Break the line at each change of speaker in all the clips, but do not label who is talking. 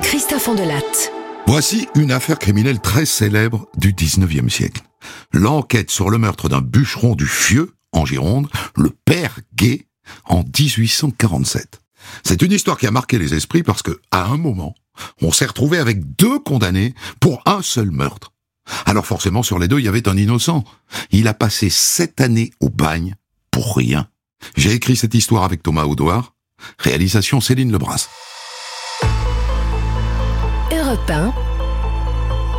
Christophe Andelatte.
Voici une affaire criminelle très célèbre du 19e siècle. L'enquête sur le meurtre d'un bûcheron du Fieux, en Gironde, le père Gay, en 1847. C'est une histoire qui a marqué les esprits parce que, à un moment, on s'est retrouvé avec deux condamnés pour un seul meurtre. Alors forcément, sur les deux, il y avait un innocent. Il a passé sept années au bagne pour rien. J'ai écrit cette histoire avec Thomas Audouard. Réalisation Céline Lebras.
Europe 1.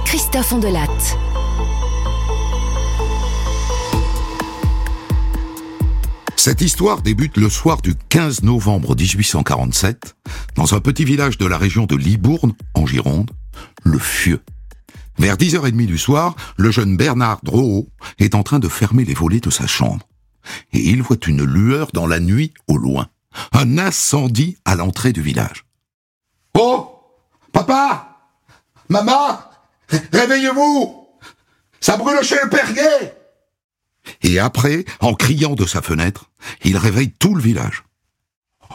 Christophe Andelatte.
Cette histoire débute le soir du 15 novembre 1847 dans un petit village de la région de Libourne, en Gironde, le Fieux. Vers 10h30 du soir, le jeune Bernard Drouot est en train de fermer les volets de sa chambre. Et il voit une lueur dans la nuit au loin. Un incendie à l'entrée du village. Oh Papa Maman Réveillez-vous Ça brûle chez le Perguet Et après, en criant de sa fenêtre, il réveille tout le village.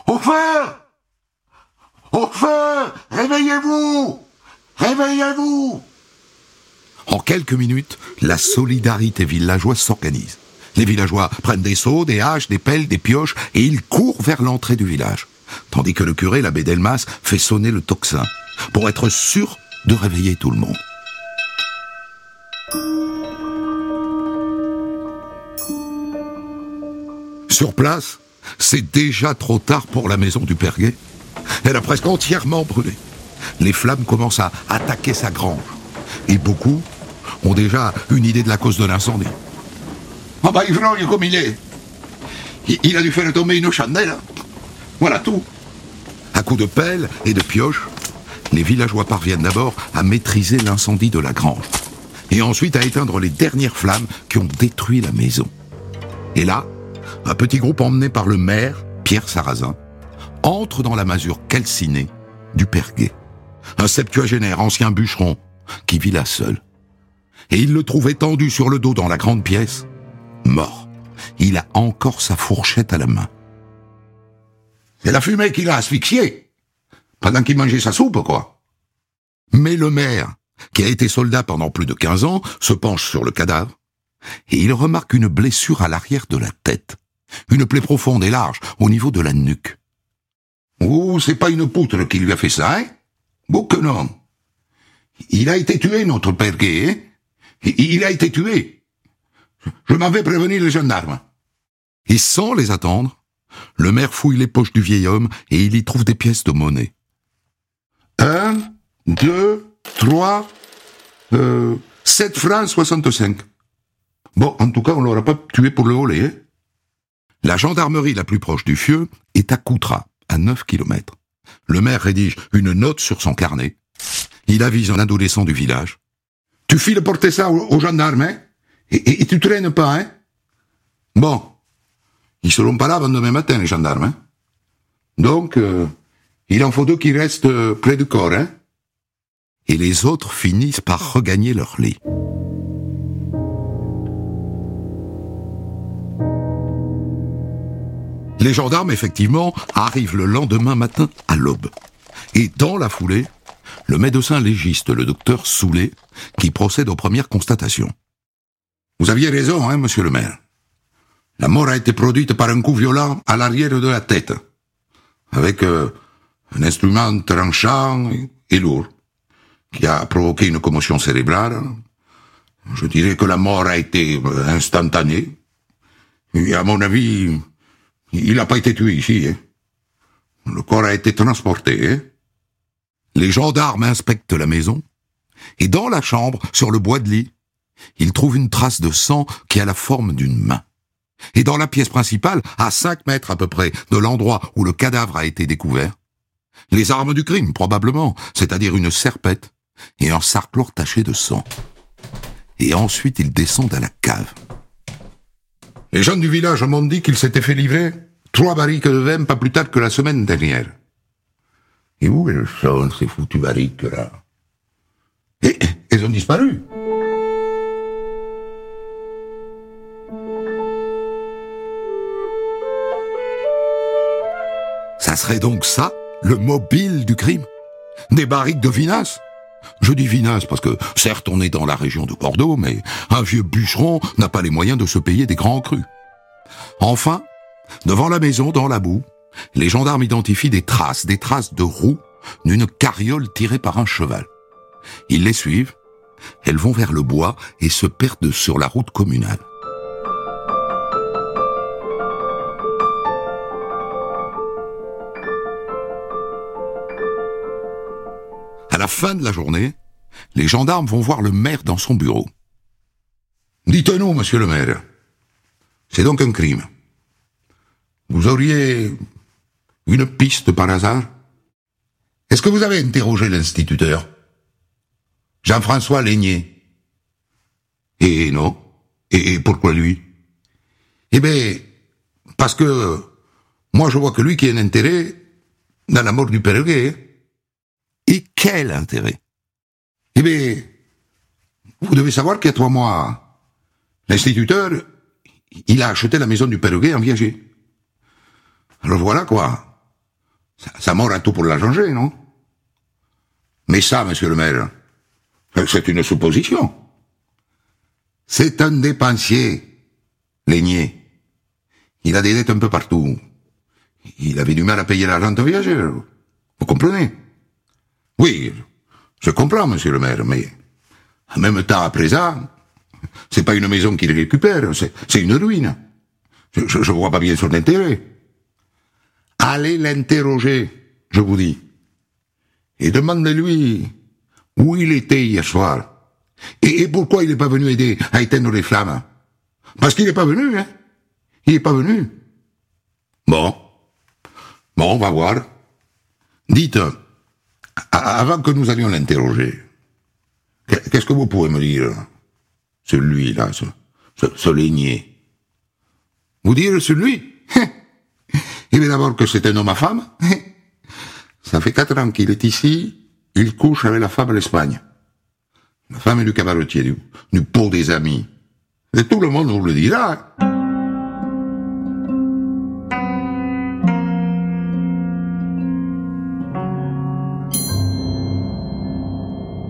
Au feu Au feu Réveillez-vous Réveillez-vous En quelques minutes, la solidarité villageoise s'organise. Les villageois prennent des seaux, des haches, des pelles, des pioches, et ils courent vers l'entrée du village. Tandis que le curé, l'abbé Delmas, fait sonner le tocsin, pour être sûr de réveiller tout le monde. Sur place, c'est déjà trop tard pour la maison du Perguet. Elle a presque entièrement brûlé. Les flammes commencent à attaquer sa grange. Et beaucoup ont déjà une idée de la cause de l'incendie. Ah bah ivrogne comme il est. Il, il a dû faire tomber une chandelle. Voilà tout. À coups de pelle et de pioche, les villageois parviennent d'abord à maîtriser l'incendie de la grange. Et ensuite à éteindre les dernières flammes qui ont détruit la maison. Et là, un petit groupe emmené par le maire, Pierre Sarrazin, entre dans la masure calcinée du Perguet. Un septuagénaire ancien bûcheron qui vit là seul. Et il le trouve étendu sur le dos dans la grande pièce, mort. Il a encore sa fourchette à la main. C'est la fumée qui l'a asphyxié. Pendant qu'il mangeait sa soupe, quoi. Mais le maire, qui a été soldat pendant plus de 15 ans, se penche sur le cadavre et il remarque une blessure à l'arrière de la tête. Une plaie profonde et large au niveau de la nuque. Oh, c'est pas une poutre qui lui a fait ça, hein Bon que non. Il a été tué, notre père gay, hein Il a été tué. Je m'en vais prévenir les gendarmes. Et sans les attendre, le maire fouille les poches du vieil homme et il y trouve des pièces de monnaie. Un, deux, trois, euh, sept francs soixante-cinq. Bon, en tout cas, on l'aura pas tué pour le voler, hein La gendarmerie la plus proche du Fieux est à Coutras, à 9 kilomètres. Le maire rédige une note sur son carnet. Il avise un adolescent du village. Tu files porter ça aux gendarmes, hein? Et, tu traînes pas, hein? Bon. Ils seront pas là avant demain matin, les gendarmes, hein? Donc, euh, il en faut deux qui restent euh, près du corps, hein? Et les autres finissent par regagner leur lit. Les gendarmes, effectivement, arrivent le lendemain matin à l'aube. Et dans la foulée, le médecin légiste, le docteur Soulet, qui procède aux premières constatations. Vous aviez raison, hein, monsieur le maire. La mort a été produite par un coup violent à l'arrière de la tête, avec euh, un instrument tranchant et lourd, qui a provoqué une commotion cérébrale. Je dirais que la mort a été euh, instantanée. Et à mon avis, il n'a pas été tué ici. Hein. Le corps a été transporté. Hein. Les gendarmes inspectent la maison, et dans la chambre, sur le bois de lit, ils trouvent une trace de sang qui a la forme d'une main. Et dans la pièce principale, à cinq mètres à peu près de l'endroit où le cadavre a été découvert, les armes du crime, probablement, c'est-à-dire une serpette et un sarclore taché de sang. Et ensuite, ils descendent à la cave. Les jeunes du village m'ont dit qu'ils s'étaient fait livrer trois barriques de vin pas plus tard que la semaine dernière. Et où elles sont, ces foutues barriques-là Et elles ont disparu. Serait donc ça, le mobile du crime? Des barriques de vinasse. Je dis vinasse parce que, certes, on est dans la région de Bordeaux, mais un vieux bûcheron n'a pas les moyens de se payer des grands crus. Enfin, devant la maison, dans la boue, les gendarmes identifient des traces, des traces de roues d'une carriole tirée par un cheval. Ils les suivent, elles vont vers le bois et se perdent sur la route communale. Fin de la journée, les gendarmes vont voir le maire dans son bureau. Dites-nous, monsieur le maire, c'est donc un crime. Vous auriez une piste par hasard? Est-ce que vous avez interrogé l'instituteur? Jean-François Lénier Et non. Et pourquoi lui? Eh bien, parce que moi je vois que lui qui a un intérêt dans la mort du père et quel intérêt? Eh bien, vous devez savoir qu'il y a trois mois, l'instituteur, il a acheté la maison du Perruguet en viager. Alors voilà quoi. Ça, mort à tout pour la changer, non? Mais ça, monsieur le maire, c'est une supposition. C'est un dépensier, Lénier. Il a des dettes un peu partout. Il avait du mal à payer la rente viagère. Vous comprenez? Oui, je comprends, monsieur le maire, mais en même temps, à présent, c'est pas une maison qu'il récupère, c'est une ruine. Je, je, vois pas bien son intérêt. Allez l'interroger, je vous dis. Et demandez-lui où il était hier soir. Et, et pourquoi il n'est pas venu aider à éteindre les flammes? Parce qu'il n'est pas venu, hein. Il n'est pas venu. Bon. Bon, on va voir. Dites, avant que nous allions l'interroger, qu'est-ce que vous pouvez me dire Celui-là, ce, ce, Vous dire celui Il veut d'abord que c'est un homme à femme. Ça fait quatre ans qu'il est ici, il couche avec la femme à l'Espagne. La femme est du cabaretier, du, du pot des amis. Et tout le monde vous le dira.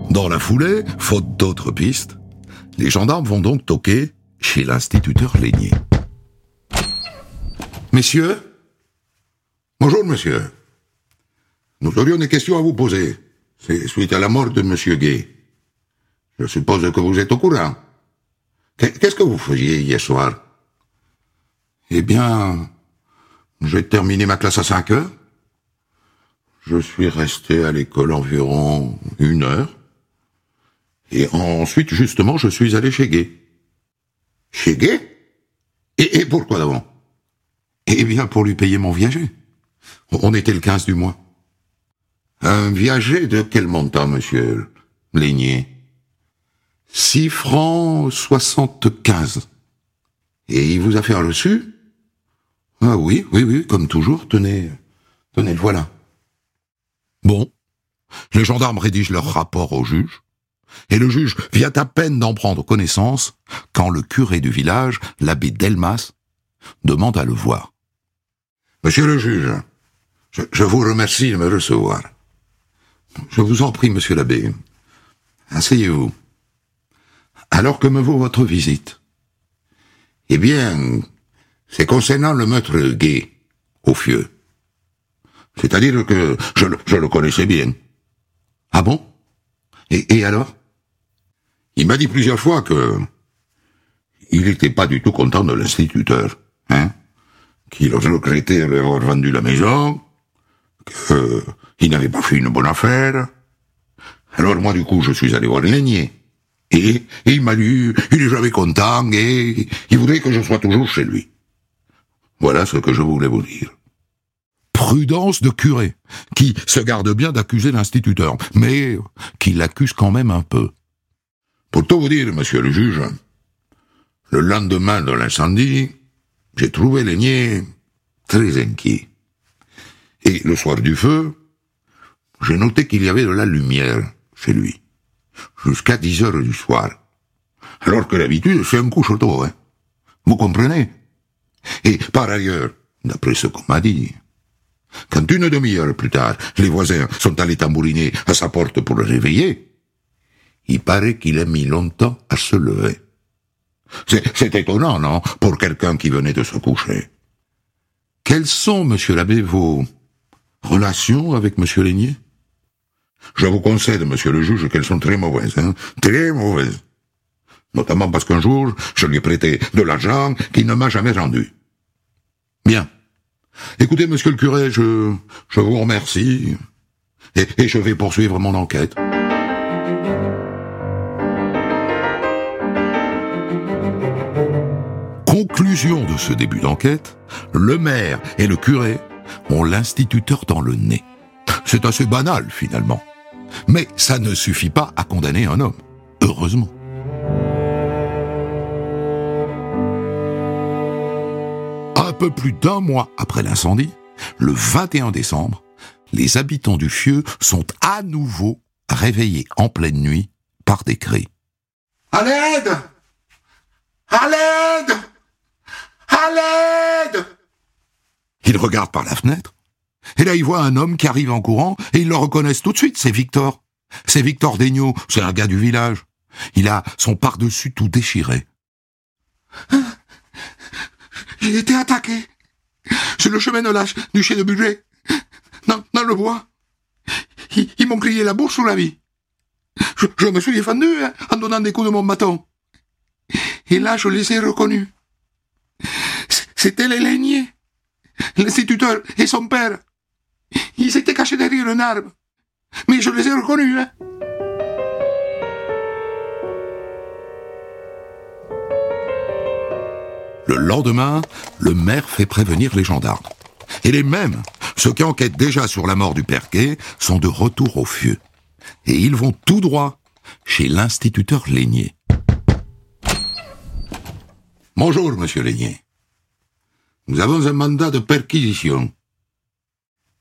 Dans la foulée, faute d'autres pistes, les gendarmes vont donc toquer chez l'instituteur Lénier. Messieurs? Bonjour, monsieur. Nous aurions des questions à vous poser. C'est suite à la mort de monsieur Gay. Je suppose que vous êtes au courant. Qu'est-ce que vous faisiez hier soir? Eh bien, j'ai terminé ma classe à 5 heures. Je suis resté à l'école environ une heure. Et ensuite, justement, je suis allé chez Gay. Chez Gay et, pourquoi d'abord Eh bien, pour lui payer mon viager. On était le 15 du mois. Un viager de quel montant, monsieur Lénier? Six francs soixante-quinze. Et il vous a fait un reçu? Ah oui, oui, oui, comme toujours, tenez, tenez, voilà. Bon. Les gendarmes rédigent leur rapport au juge et le juge vient à peine d'en prendre connaissance quand le curé du village, l'abbé Delmas, demande à le voir. Monsieur le juge, je, vous remercie de me recevoir. Je vous en prie, monsieur l'abbé. Asseyez-vous. Alors que me vaut votre visite? Eh bien, c'est concernant le maître gay, au fieu. C'est-à-dire que je, le connaissais bien. Ah bon? Et alors? Il m'a dit plusieurs fois que il n'était pas du tout content de l'instituteur, hein, qu'il regrettait d'avoir vendu la maison, qu'il n'avait pas fait une bonne affaire. Alors moi, du coup, je suis allé voir Lénier. Et, et il m'a dit, il est jamais content et il voudrait que je sois toujours chez lui. Voilà ce que je voulais vous dire. Prudence de curé, qui se garde bien d'accuser l'instituteur, mais qui l'accuse quand même un peu. Pour tout vous dire, monsieur le juge, le lendemain de l'incendie, j'ai trouvé Lénier très inquiet. Et le soir du feu, j'ai noté qu'il y avait de la lumière chez lui, jusqu'à 10 heures du soir. Alors que d'habitude, c'est un couche tôt, hein. Vous comprenez? Et par ailleurs, d'après ce qu'on m'a dit, Quand une demi-heure plus tard, les voisins sont allés tambouriner à sa porte pour le réveiller, il paraît qu'il a mis longtemps à se lever. C'est étonnant, non, pour quelqu'un qui venait de se coucher. Quelles sont, monsieur l'abbé, vos relations avec monsieur Lénier? Je vous concède, monsieur le juge, qu'elles sont très mauvaises, hein, très mauvaises. Notamment parce qu'un jour, je lui ai prêté de l'argent qu'il ne m'a jamais rendu. Bien. Écoutez, monsieur le curé, je, je vous remercie. Et, et je vais poursuivre mon enquête. De ce début d'enquête, le maire et le curé ont l'instituteur dans le nez. C'est assez banal finalement. Mais ça ne suffit pas à condamner un homme. Heureusement. Un peu plus d'un mois après l'incendie, le 21 décembre, les habitants du Fieux sont à nouveau réveillés en pleine nuit par des cris. À l'aide À l'aide À l'aide Ils regardent par la fenêtre, et là ils voient un homme qui arrive en courant, et ils le reconnaissent tout de suite, c'est Victor. C'est Victor Degnaud, c'est un gars du village. Il a son par-dessus tout déchiré. J'ai été attaqué. Sur le chemin de l'âge du chien de budget. Dans, le bois. Ils, m'ont crié la bourse sous la vie. Je, je me suis défendu hein, en donnant des coups de mon bâton. Et là, je les ai reconnus. C'était les laigniers. L'instituteur et son père. Ils étaient cachés derrière un arbre. Mais je les ai reconnus. Hein. Le lendemain, le maire fait prévenir les gendarmes. Et les mêmes, ceux qui enquêtent déjà sur la mort du Perquet, sont de retour au fieu. Et ils vont tout droit chez l'instituteur Lénier. Bonjour, monsieur Lénier. Nous avons un mandat de perquisition.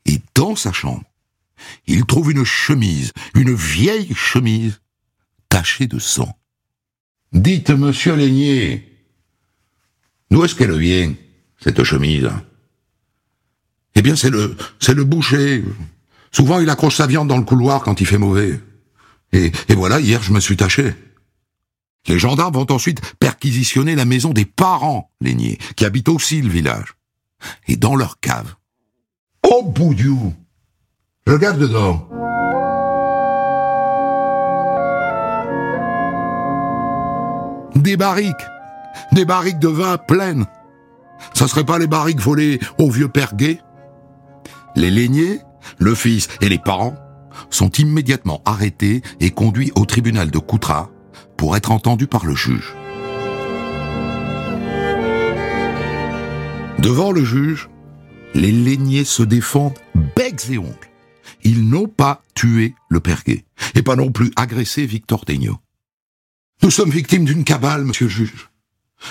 Et dans sa chambre, il trouve une chemise, une vieille chemise, tachée de sang. Dites, monsieur Lénier, D'où est-ce qu'elle vient, cette chemise? Eh bien, c'est le, c'est le boucher. Souvent, il accroche sa viande dans le couloir quand il fait mauvais. Et, et voilà, hier, je me suis taché. Les gendarmes vont ensuite perquisitionner la maison des parents Lénier, qui habitent aussi le village. Et dans leur cave. Oh, boudiou Regarde dedans. Des barriques des barriques de vin pleines. Ça serait pas les barriques volées au vieux père Les laigniers, le fils et les parents sont immédiatement arrêtés et conduits au tribunal de Coutras pour être entendus par le juge. Devant le juge, les laigniers se défendent becs et ongles. Ils n'ont pas tué le perguet et pas non plus agressé Victor Degnaud. Nous sommes victimes d'une cabale, monsieur le juge.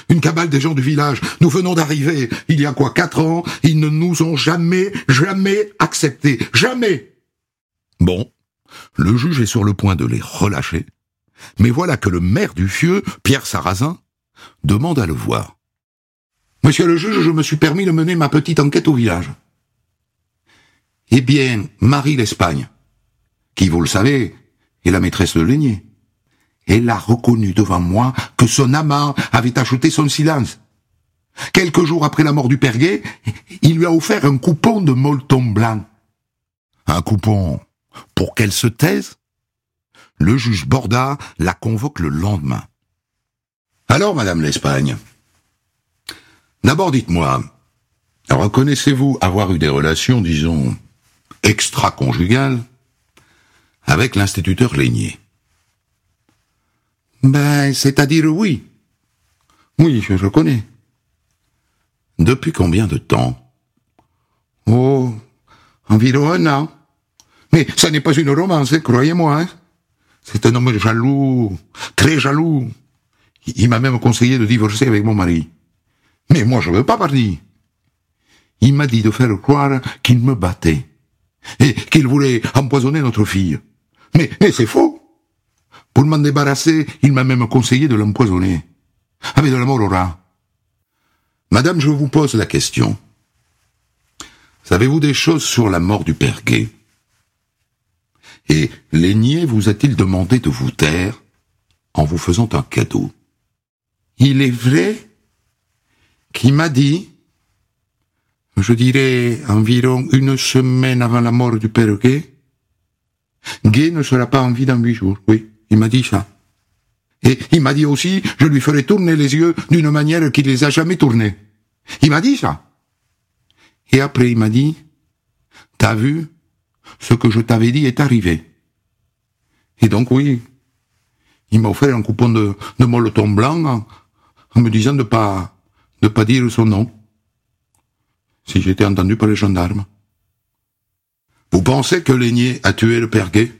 Une cabale des gens du village. Nous venons d'arriver, il y a quoi, quatre ans, ils ne nous ont jamais, jamais acceptés. Jamais. Bon. Le juge est sur le point de les relâcher. Mais voilà que le maire du Fieux, Pierre Sarrazin, demande à le voir. Monsieur le juge, je me suis permis de mener ma petite enquête au village. Eh bien, Marie l'Espagne, qui, vous le savez, est la maîtresse de Lénier, elle a reconnu devant moi que son amant avait acheté son silence. Quelques jours après la mort du Perguet, il lui a offert un coupon de molleton blanc. Un coupon pour qu'elle se taise Le juge Borda la convoque le lendemain. Alors, Madame l'Espagne, d'abord dites-moi, reconnaissez-vous avoir eu des relations, disons, extra-conjugales avec l'instituteur Lénier? Ben, c'est-à-dire oui. Oui, je le connais. Depuis combien de temps? Oh, environ un an. Mais ça n'est pas une romance, hein, croyez-moi. Hein. C'est un homme jaloux, très jaloux. Il m'a même conseillé de divorcer avec mon mari. Mais moi, je veux pas partir. Il m'a dit de faire croire qu'il me battait et qu'il voulait empoisonner notre fille. Mais, mais c'est faux. Pour m'en débarrasser, il m'a même conseillé de l'empoisonner. Avec de la mort au rat. Madame, je vous pose la question. Savez-vous des choses sur la mort du père Gay? Et l'aîné vous a-t-il demandé de vous taire en vous faisant un cadeau? Il est vrai qu'il m'a dit, je dirais environ une semaine avant la mort du père Gay, Gay ne sera pas en vie dans huit jours. Oui, il m'a dit ça. Et il m'a dit aussi, je lui ferai tourner les yeux d'une manière qu'il les a jamais tournés. Il m'a dit ça. Et après, il m'a dit, t'as vu, ce que je t'avais dit est arrivé. Et donc, oui, il m'a offert un coupon de, de molleton blanc en, me disant de pas, de pas dire son nom. Si j'étais entendu par les gendarmes. Vous pensez que Lénier a tué le père Gay?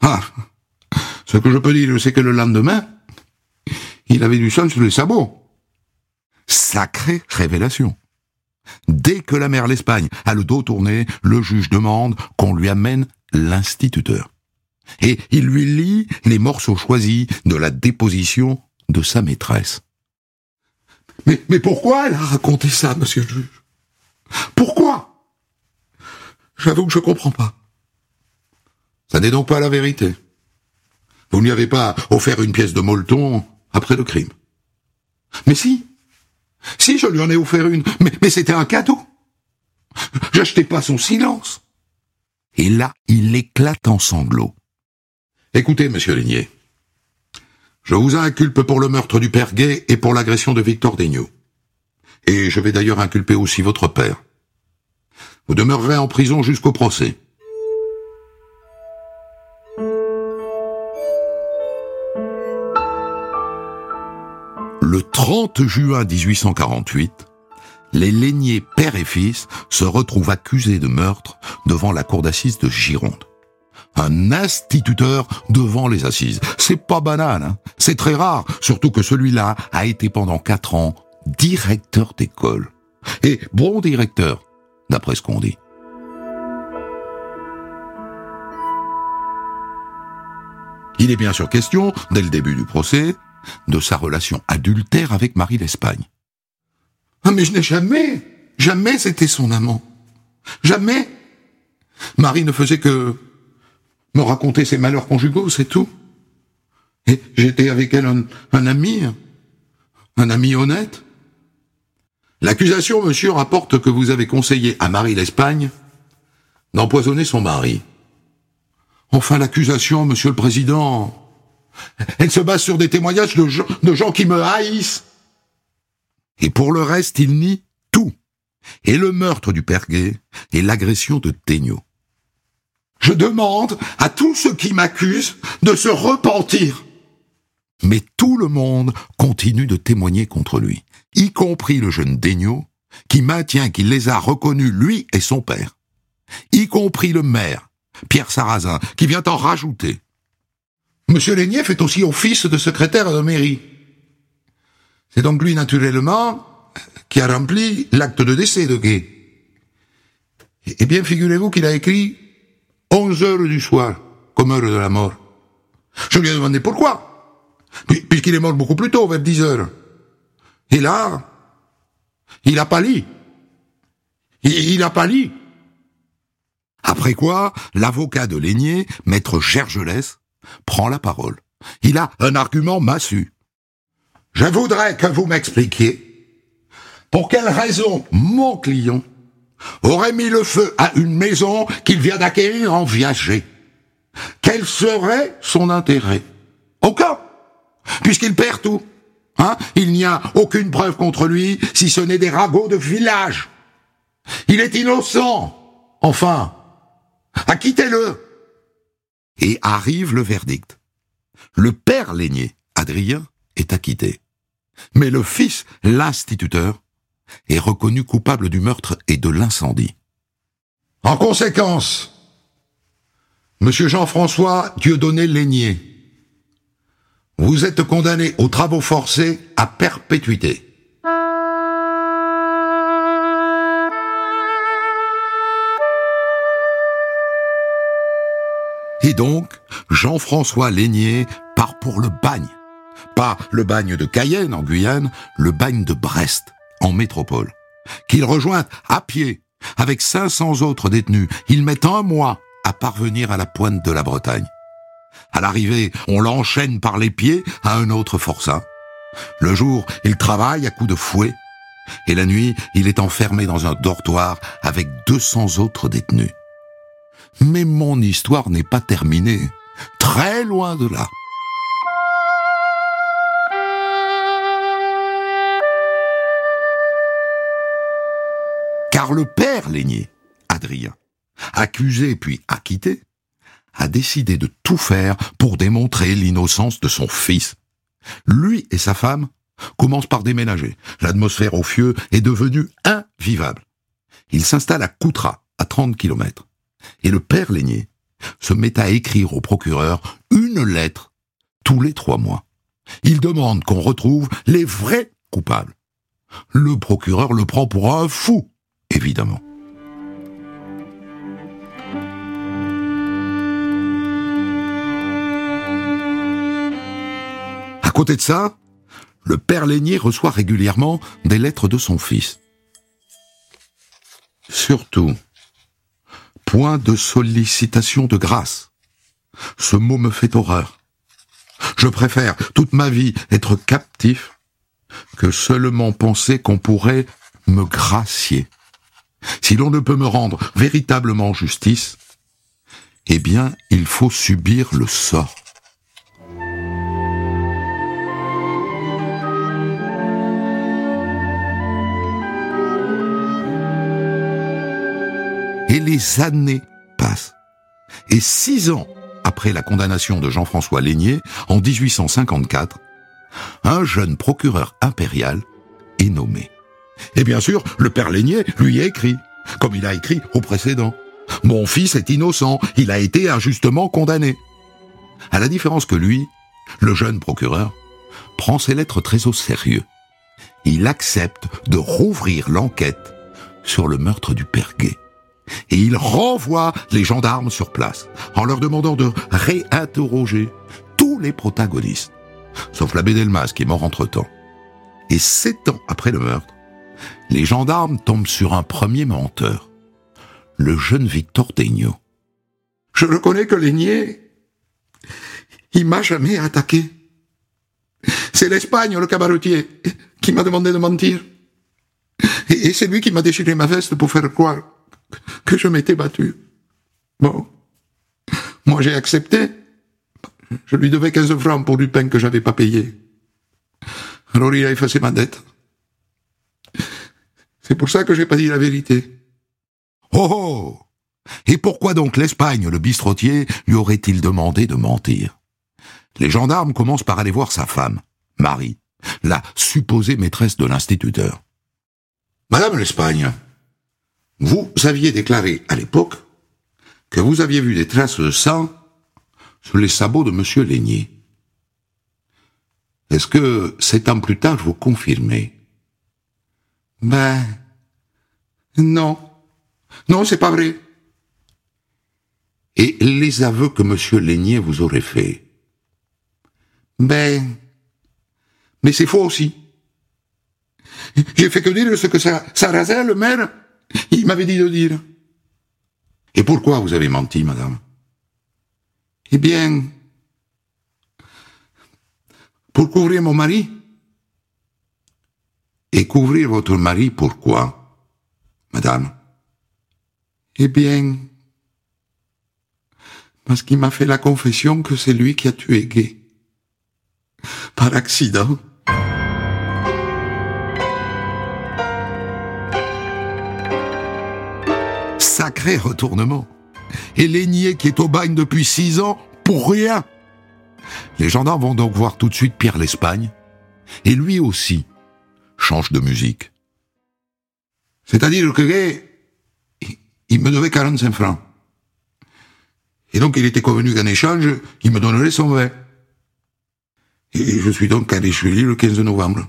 Ah Ce que je peux dire, c'est que le lendemain, il avait du sang sur les sabots. Sacrée révélation. Dès que la mère l'Espagne a le dos tourné, le juge demande qu'on lui amène l'instituteur. Et il lui lit les morceaux choisis de la déposition de sa maîtresse. Mais, pourquoi elle a raconté ça, monsieur le juge? Pourquoi? J'avoue que je comprends pas. Ça n'est donc pas la vérité. Vous n'y avez pas offert une pièce de molleton après le crime. Mais si, si, je lui en ai offert une, mais, c'était un cadeau. J'achetais pas son silence. Et là, il éclate en sanglots. Écoutez, monsieur Ligné, je vous inculpe pour le meurtre du père Gay et pour l'agression de Victor Daigneault. Et je vais d'ailleurs inculper aussi votre père. Vous demeurerez en prison jusqu'au procès. Le 30 juin 1848, les Laigniers père et fils se retrouvent accusés de meurtre devant la cour d'assises de Gironde. Un instituteur devant les assises. C'est pas banal, hein c'est très rare, surtout que celui-là a été pendant quatre ans directeur d'école. Et bon directeur, d'après ce qu'on dit. Il est bien sûr question, dès le début du procès, de sa relation adultère avec Marie d'Espagne. Ah mais je n'ai jamais, jamais été son amant. Jamais. Marie ne faisait que me raconter ses malheurs conjugaux, c'est tout. Et j'étais avec elle un, un ami, un ami honnête. L'accusation, monsieur, rapporte que vous avez conseillé à Marie d'Espagne d'empoisonner son mari. Enfin, l'accusation, monsieur le président, elle se base sur des témoignages de gens, qui me haïssent. Et pour le reste, il nie tout. Et le meurtre du père Gay et l'agression de Tégnot. Je demande à tous ceux qui m'accusent de se repentir. Mais tout le monde continue de témoigner contre lui, y compris le jeune Daigneault, qui maintient qu'il les a reconnus, lui et son père, y compris le maire, Pierre Sarrazin, qui vient en rajouter. Monsieur Lénier fait aussi office de secrétaire de mairie. C'est donc lui, naturellement, qui a rempli l'acte de décès de Gay. Eh bien, figurez-vous qu'il a écrit 11 heures du soir, comme heure de la mort. Je lui ai demandé pourquoi, puisqu'il est mort beaucoup plus tôt, vers 10 heures. Et là, il a pâli. Il a pâli. Après quoi, l'avocat de Lénier, maître Gergelès, prend la parole. Il a un argument massu. Je voudrais que vous m'expliquiez pour quelle raison mon client aurait mis le feu à une maison qu'il vient d'acquérir en viager. Quel serait son intérêt? Aucun, puisqu'il perd tout. Hein Il n'y a aucune preuve contre lui, si ce n'est des ragots de village. Il est innocent. Enfin, acquittez-le. Et arrive le verdict. Le père Lénier, Adrien, est acquitté. Mais le fils, l'instituteur, est reconnu coupable du meurtre et de l'incendie. En conséquence, Monsieur Jean-François Dieudonné Lénier, vous êtes condamné aux travaux forcés à perpétuité. Et donc, Jean-François Lénier part pour le bagne. Pas le bagne de Cayenne en Guyane, le bagne de Brest en métropole. Qu'il rejoint à pied avec 500 autres détenus. Ils mettent un mois à parvenir à la pointe de la Bretagne. À l'arrivée, on l'enchaîne par les pieds à un autre forçat. Le jour, il travaille à coups de fouet, et la nuit, il est enfermé dans un dortoir avec 200 autres détenus. Mais mon histoire n'est pas terminée, très loin de là. Car le père Lénier, Adrien, accusé puis acquitté, a décidé de tout faire pour démontrer l'innocence de son fils. Lui et sa femme commencent par déménager. L'atmosphère au Fieux est devenue invivable. Il s'installe à Coutras, à 30 kilomètres. Et le père Lénier se met à écrire au procureur une lettre tous les trois mois. Il demande qu'on retrouve les vrais coupables. Le procureur le prend pour un fou, évidemment. À côté de ça, le père Lénier reçoit régulièrement des lettres de son fils. Surtout, point de sollicitation de grâce. Ce mot me fait horreur. Je préfère toute ma vie être captif que seulement penser qu'on pourrait me gracier. Si l'on ne peut me rendre véritablement justice, eh bien, il faut subir le sort. Les années passent. Et six ans après la condamnation de Jean-François Lénier, en 1854, un jeune procureur impérial est nommé. Et bien sûr, le père Lénier lui écrit, comme il a écrit au précédent. Mon fils est innocent, il a été injustement condamné. À la différence que lui, le jeune procureur prend ses lettres très au sérieux. Il accepte de rouvrir l'enquête sur le meurtre du père Gay et il renvoie les gendarmes sur place en leur demandant de réinterroger tous les protagonistes, sauf l'abbé Delmas qui est mort entre-temps. Et sept ans après le meurtre, les gendarmes tombent sur un premier menteur, le jeune Victor Degno. Je reconnais que Lénier, il m'a jamais attaqué. C'est l'Espagne, le cabaretier, qui m'a demandé de mentir. Et c'est lui qui m'a déchiré ma veste pour faire croire que je m'étais battu. Bon. Moi, j'ai accepté. Je lui devais 15 francs pour du pain que j'avais pas payé. Alors il a effacé ma dette. C'est pour ça que j'ai pas dit la vérité. Oh oh Et pourquoi donc l'Espagne, le bistrotier, lui aurait-il demandé de mentir? Les gendarmes commencent par aller voir sa femme, Marie, la supposée maîtresse de l'instituteur. Madame l'Espagne, vous aviez déclaré à l'époque que vous aviez vu des traces de sang sur les sabots de M. Lénier. Est-ce que, sept ans plus tard, vous confirmez? Ben, non. Non, c'est pas vrai. Et les aveux que M. Lénier vous aurait faits? Ben, mais c'est faux aussi. J'ai fait que dire ce que ça, Sarrazin, le maire, il m'avait dit de dire. Et pourquoi vous avez menti, madame? Eh bien, pour couvrir mon mari? Et couvrir votre mari, pourquoi, madame? Eh bien, parce qu'il m'a fait la confession que c'est lui qui a tué Gay. Par accident. Retournement. Et Lénier qui est au bagne depuis six ans, pour rien. Les gendarmes vont donc voir tout de suite Pierre l'Espagne. Et lui aussi change de musique. C'est-à-dire que il me devait 45 francs. Et donc il était convenu qu'en échange, il me donnerait son vin. Et je suis donc chez lui le 15 novembre.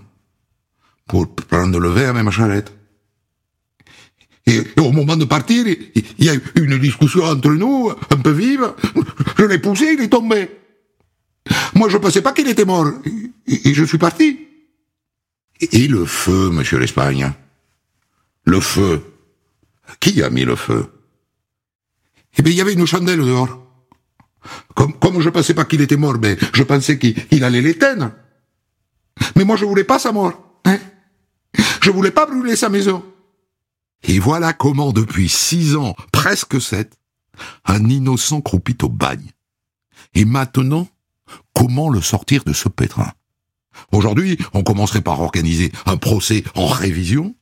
Pour prendre le vin à ma charrette. Et, au moment de partir, il y a eu une discussion entre nous, un peu vive. Je l'ai poussé, il est tombé. Moi, je pensais pas qu'il était mort. Et, je suis parti. Et, le feu, monsieur l'Espagne? Le feu. Qui a mis le feu? Eh bien, il y avait une chandelle dehors. Comme, comme je pensais pas qu'il était mort, mais je pensais qu'il allait l'éteindre. Mais moi, je voulais pas sa mort. Hein je voulais pas brûler sa maison. Et voilà comment, depuis six ans, presque sept, un innocent croupit au bagne. Et maintenant, comment le sortir de ce pétrin? Aujourd'hui, on commencerait par organiser un procès en révision,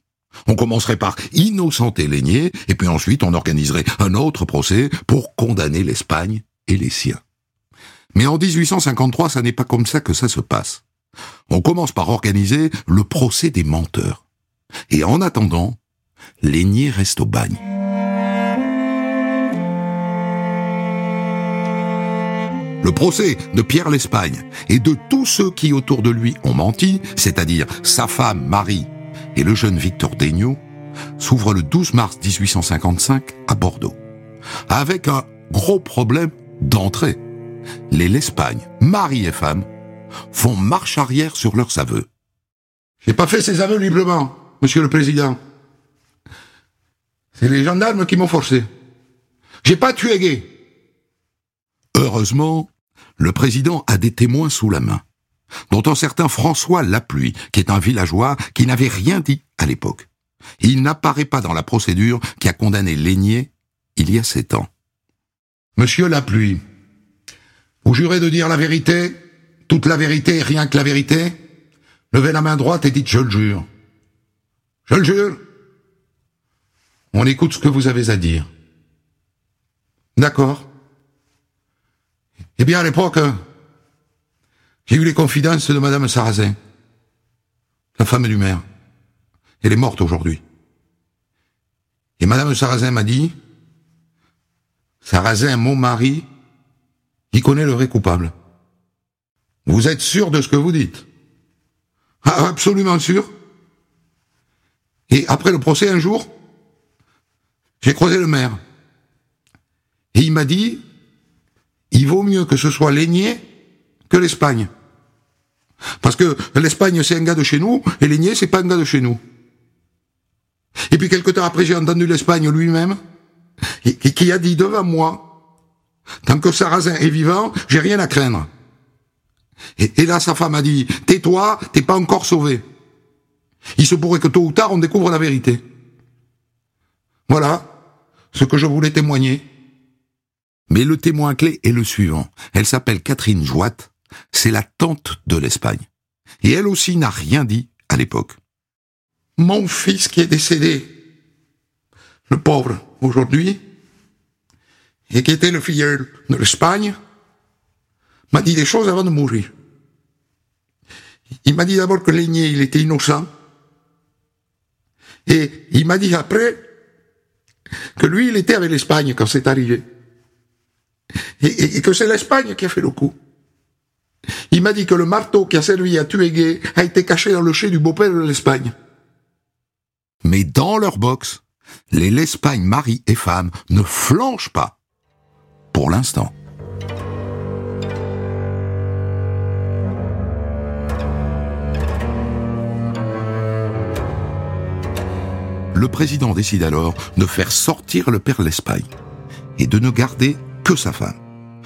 on commencerait par innocenter Lénier, et puis ensuite on organiserait un autre procès pour condamner l'Espagne et les siens. Mais en 1853, ça n'est pas comme ça que ça se passe. On commence par organiser le procès des menteurs. Et en attendant, Lénier reste au bagne. Le procès de Pierre l'Espagne et de tous ceux qui autour de lui ont menti, c'est-à-dire sa femme Marie et le jeune Victor Degnaud, s'ouvre le 12 mars 1855 à Bordeaux, avec un gros problème d'entrée. Les l'Espagne, mari et femme, font marche arrière sur leurs aveux. J'ai pas fait ces aveux librement, monsieur le président. C'est les gendarmes qui m'ont forcé. J'ai pas tué Gay. Heureusement, le président a des témoins sous la main, dont un certain François Lapluie, qui est un villageois qui n'avait rien dit à l'époque. Il n'apparaît pas dans la procédure qui a condamné Lénier il y a sept ans. Monsieur Lapluie, vous jurez de dire la vérité, toute la vérité et rien que la vérité? Levez la main droite et dites je le jure. Je le jure. On écoute ce que vous avez à dire. D'accord. Eh bien, à l'époque, j'ai eu les confidences de Madame Sarrazin, la femme du maire. Elle est morte aujourd'hui. Et Madame Sarrazin m'a dit, Sarrazin, mon mari, il connaît le vrai coupable. Vous êtes sûr de ce que vous dites? Ah, Absolument sûr. Et après le procès, un jour, j'ai croisé le maire. Et il m'a dit, il vaut mieux que ce soit Lénier que l'Espagne. Parce que l'Espagne, c'est un gars de chez nous, et Lénier, c'est pas un gars de chez nous. Et puis quelque temps après, j'ai entendu l'Espagne lui-même, qui a dit devant moi, tant que Sarrazin est vivant, j'ai rien à craindre. Et, et là, sa femme a dit, tais-toi, t'es pas encore sauvé. Il se pourrait que tôt ou tard, on découvre la vérité. Voilà ce que je voulais témoigner. Mais le témoin clé est le suivant. Elle s'appelle Catherine Joite, c'est la tante de l'Espagne. Et elle aussi n'a rien dit à l'époque. Mon fils qui est décédé, le pauvre, aujourd'hui, et qui était le filleul de l'Espagne, m'a dit des choses avant de mourir. Il m'a dit d'abord que Lénier, il était innocent, et il m'a dit après que lui, il était avec l'Espagne quand c'est arrivé. Et, que c'est l'Espagne qui a fait le coup. Il m'a dit que le marteau qui a servi à tuer Gay a été caché dans le chai du beau-père de l'Espagne. Mais dans leur box, les l'Espagne mari et femme ne flanchent pas. Pour l'instant. Le président décide alors de faire sortir le père l'Espagne et de ne garder que sa femme.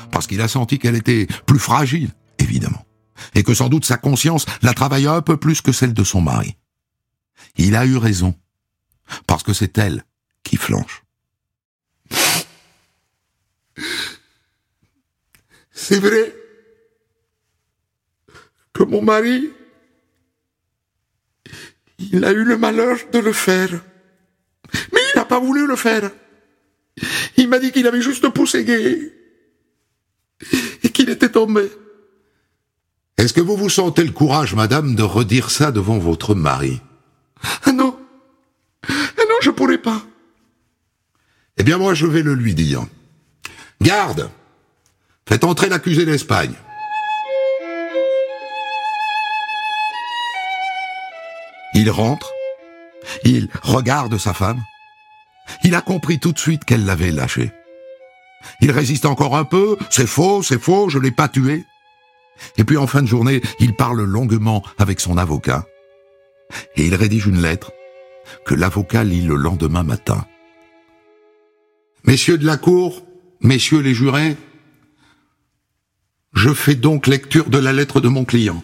Parce qu'il a senti qu'elle était plus fragile, évidemment. Et que sans doute sa conscience la travaillait un peu plus que celle de son mari. Il a eu raison. Parce que c'est elle qui flanche. C'est vrai que mon mari, il a eu le malheur de le faire. N'a pas voulu le faire. Il m'a dit qu'il avait juste poussé Gay et qu'il était tombé. Est-ce que vous vous sentez le courage, madame, de redire ça devant votre mari? Ah non. Ah non, je pourrais pas. Eh bien, moi, je vais le lui dire. Garde Faites entrer l'accusé d'Espagne. Il rentre, il regarde sa femme, il a compris tout de suite qu'elle l'avait lâché. Il résiste encore un peu, c'est faux, c'est faux, je l'ai pas tué. Et puis en fin de journée, il parle longuement avec son avocat. Et il rédige une lettre que l'avocat lit le lendemain matin. Messieurs de la Cour, messieurs les jurés, je fais donc lecture de la lettre de mon client.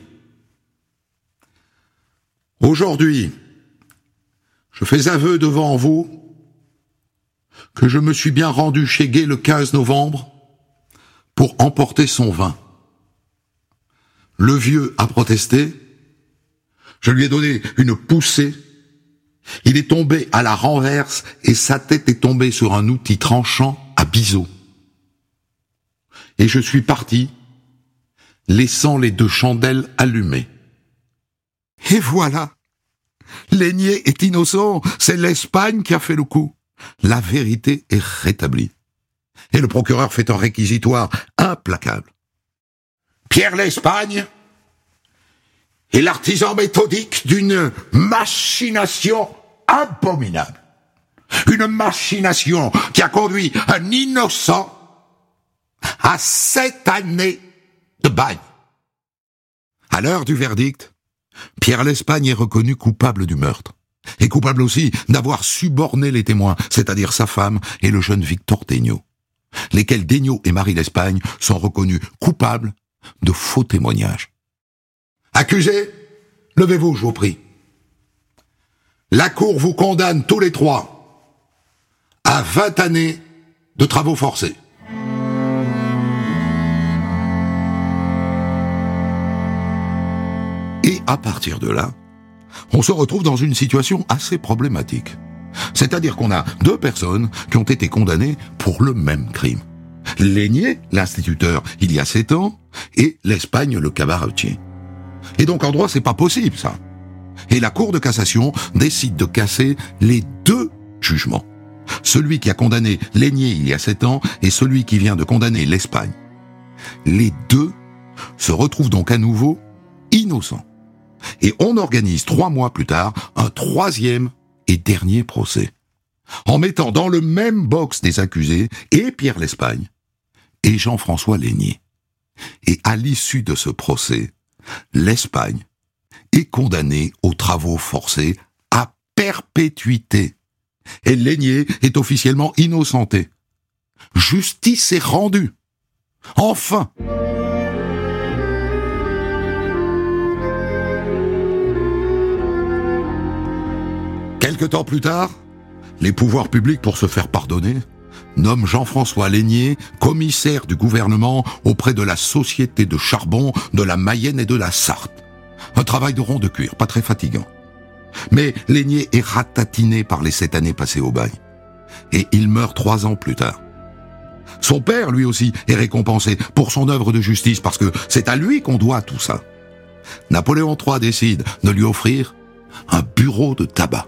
Aujourd'hui, je fais aveu devant vous que je me suis bien rendu chez Gay le 15 novembre pour emporter son vin. Le vieux a protesté, je lui ai donné une poussée, il est tombé à la renverse et sa tête est tombée sur un outil tranchant à biseau. Et je suis parti, laissant les deux chandelles allumées. Et voilà. L'aigné est innocent, c'est l'Espagne qui a fait le coup. La vérité est rétablie. Et le procureur fait un réquisitoire implacable. Pierre l'Espagne est l'artisan méthodique d'une machination abominable. Une machination qui a conduit un innocent à sept années de bagne. À l'heure du verdict, Pierre l'Espagne est reconnu coupable du meurtre. Et coupable aussi d'avoir suborné les témoins, c'est-à-dire sa femme et le jeune Victor Degnaud, lesquels Degnaud et Marie l'Espagne sont reconnus coupables de faux témoignages. Accusés, levez-vous, je vous prie. La Cour vous condamne tous les trois à 20 années de travaux forcés. Et à partir de là, on se retrouve dans une situation assez problématique. C'est-à-dire qu'on a deux personnes qui ont été condamnées pour le même crime. L'aigné, l'instituteur, il y a sept ans, et l'Espagne, le cabaretier. Et donc en droit, c'est pas possible, ça. Et la Cour de cassation décide de casser les deux jugements. Celui qui a condamné l'aigné il y a sept ans et celui qui vient de condamner l'Espagne. Les deux se retrouvent donc à nouveau innocents. Et on organise trois mois plus tard un troisième et dernier procès. En mettant dans le même box des accusés et Pierre l'Espagne et Jean-François Lénier. Et à l'issue de ce procès, l'Espagne est condamnée aux travaux forcés à perpétuité. Et Lénier est officiellement innocenté. Justice est rendue. Enfin! Quelque temps plus tard, les pouvoirs publics, pour se faire pardonner, nomment Jean-François Lénier commissaire du gouvernement auprès de la Société de charbon de la Mayenne et de la Sarthe. Un travail de rond de cuir, pas très fatigant. Mais Lénier est ratatiné par les sept années passées au bagne. Et il meurt trois ans plus tard. Son père, lui aussi, est récompensé pour son œuvre de justice parce que c'est à lui qu'on doit tout ça. Napoléon III décide de lui offrir un bureau de tabac.